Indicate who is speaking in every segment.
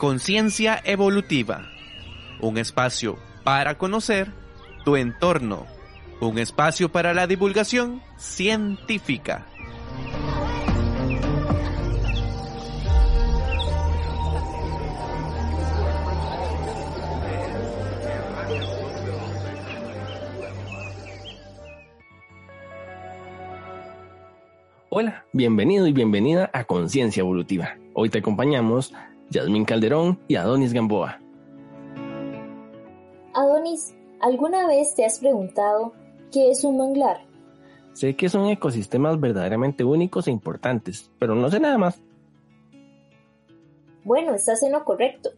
Speaker 1: Conciencia Evolutiva, un espacio para conocer tu entorno, un espacio para la divulgación científica.
Speaker 2: Hola, bienvenido y bienvenida a Conciencia Evolutiva. Hoy te acompañamos Yasmín Calderón y Adonis Gamboa.
Speaker 3: Adonis, ¿alguna vez te has preguntado qué es un manglar?
Speaker 2: Sé que son ecosistemas verdaderamente únicos e importantes, pero no sé nada más.
Speaker 3: Bueno, estás en lo correcto.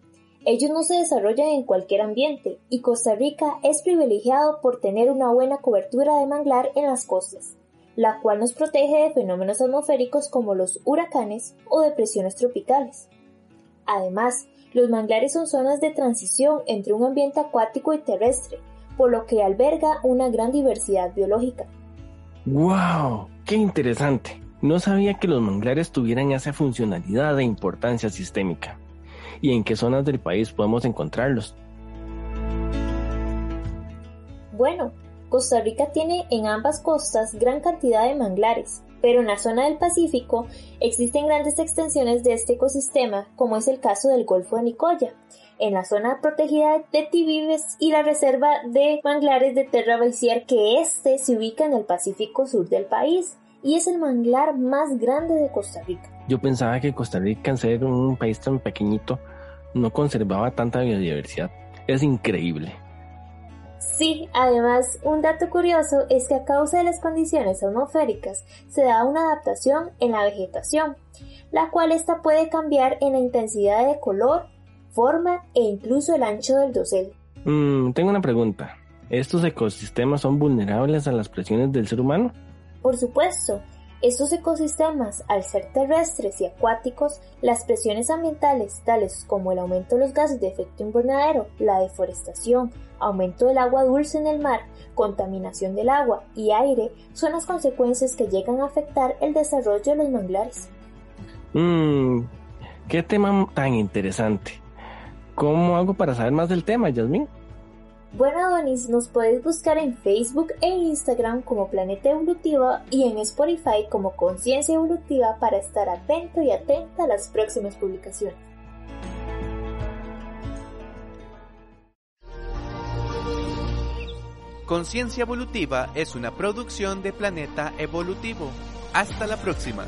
Speaker 3: Ellos no se desarrollan en cualquier ambiente y Costa Rica es privilegiado por tener una buena cobertura de manglar en las costas la cual nos protege de fenómenos atmosféricos como los huracanes o depresiones tropicales. Además, los manglares son zonas de transición entre un ambiente acuático y terrestre, por lo que alberga una gran diversidad biológica.
Speaker 2: ¡Wow! ¡Qué interesante! No sabía que los manglares tuvieran esa funcionalidad e importancia sistémica. ¿Y en qué zonas del país podemos encontrarlos?
Speaker 3: Bueno, Costa Rica tiene en ambas costas gran cantidad de manglares, pero en la zona del Pacífico existen grandes extensiones de este ecosistema, como es el caso del Golfo de Nicoya, en la zona protegida de Tibibes y la reserva de manglares de Terra Baiciar, que este se ubica en el Pacífico Sur del país y es el manglar más grande de Costa Rica.
Speaker 2: Yo pensaba que Costa Rica, en ser un país tan pequeñito, no conservaba tanta biodiversidad. Es increíble.
Speaker 3: Sí, además, un dato curioso es que a causa de las condiciones atmosféricas se da una adaptación en la vegetación, la cual esta puede cambiar en la intensidad de color, forma e incluso el ancho del dosel.
Speaker 2: Mm, tengo una pregunta. ¿Estos ecosistemas son vulnerables a las presiones del ser humano?
Speaker 3: Por supuesto, estos ecosistemas, al ser terrestres y acuáticos, las presiones ambientales, tales como el aumento de los gases de efecto invernadero, la deforestación, aumento del agua dulce en el mar, contaminación del agua y aire, son las consecuencias que llegan a afectar el desarrollo de los manglares.
Speaker 2: Mmm, qué tema tan interesante. ¿Cómo hago para saber más del tema, Yasmin?
Speaker 3: Bueno, Adonis, nos puedes buscar en Facebook e Instagram como Planeta Evolutiva y en Spotify como Conciencia Evolutiva para estar atento y atenta a las próximas publicaciones.
Speaker 1: Conciencia Evolutiva es una producción de Planeta Evolutivo. Hasta la próxima.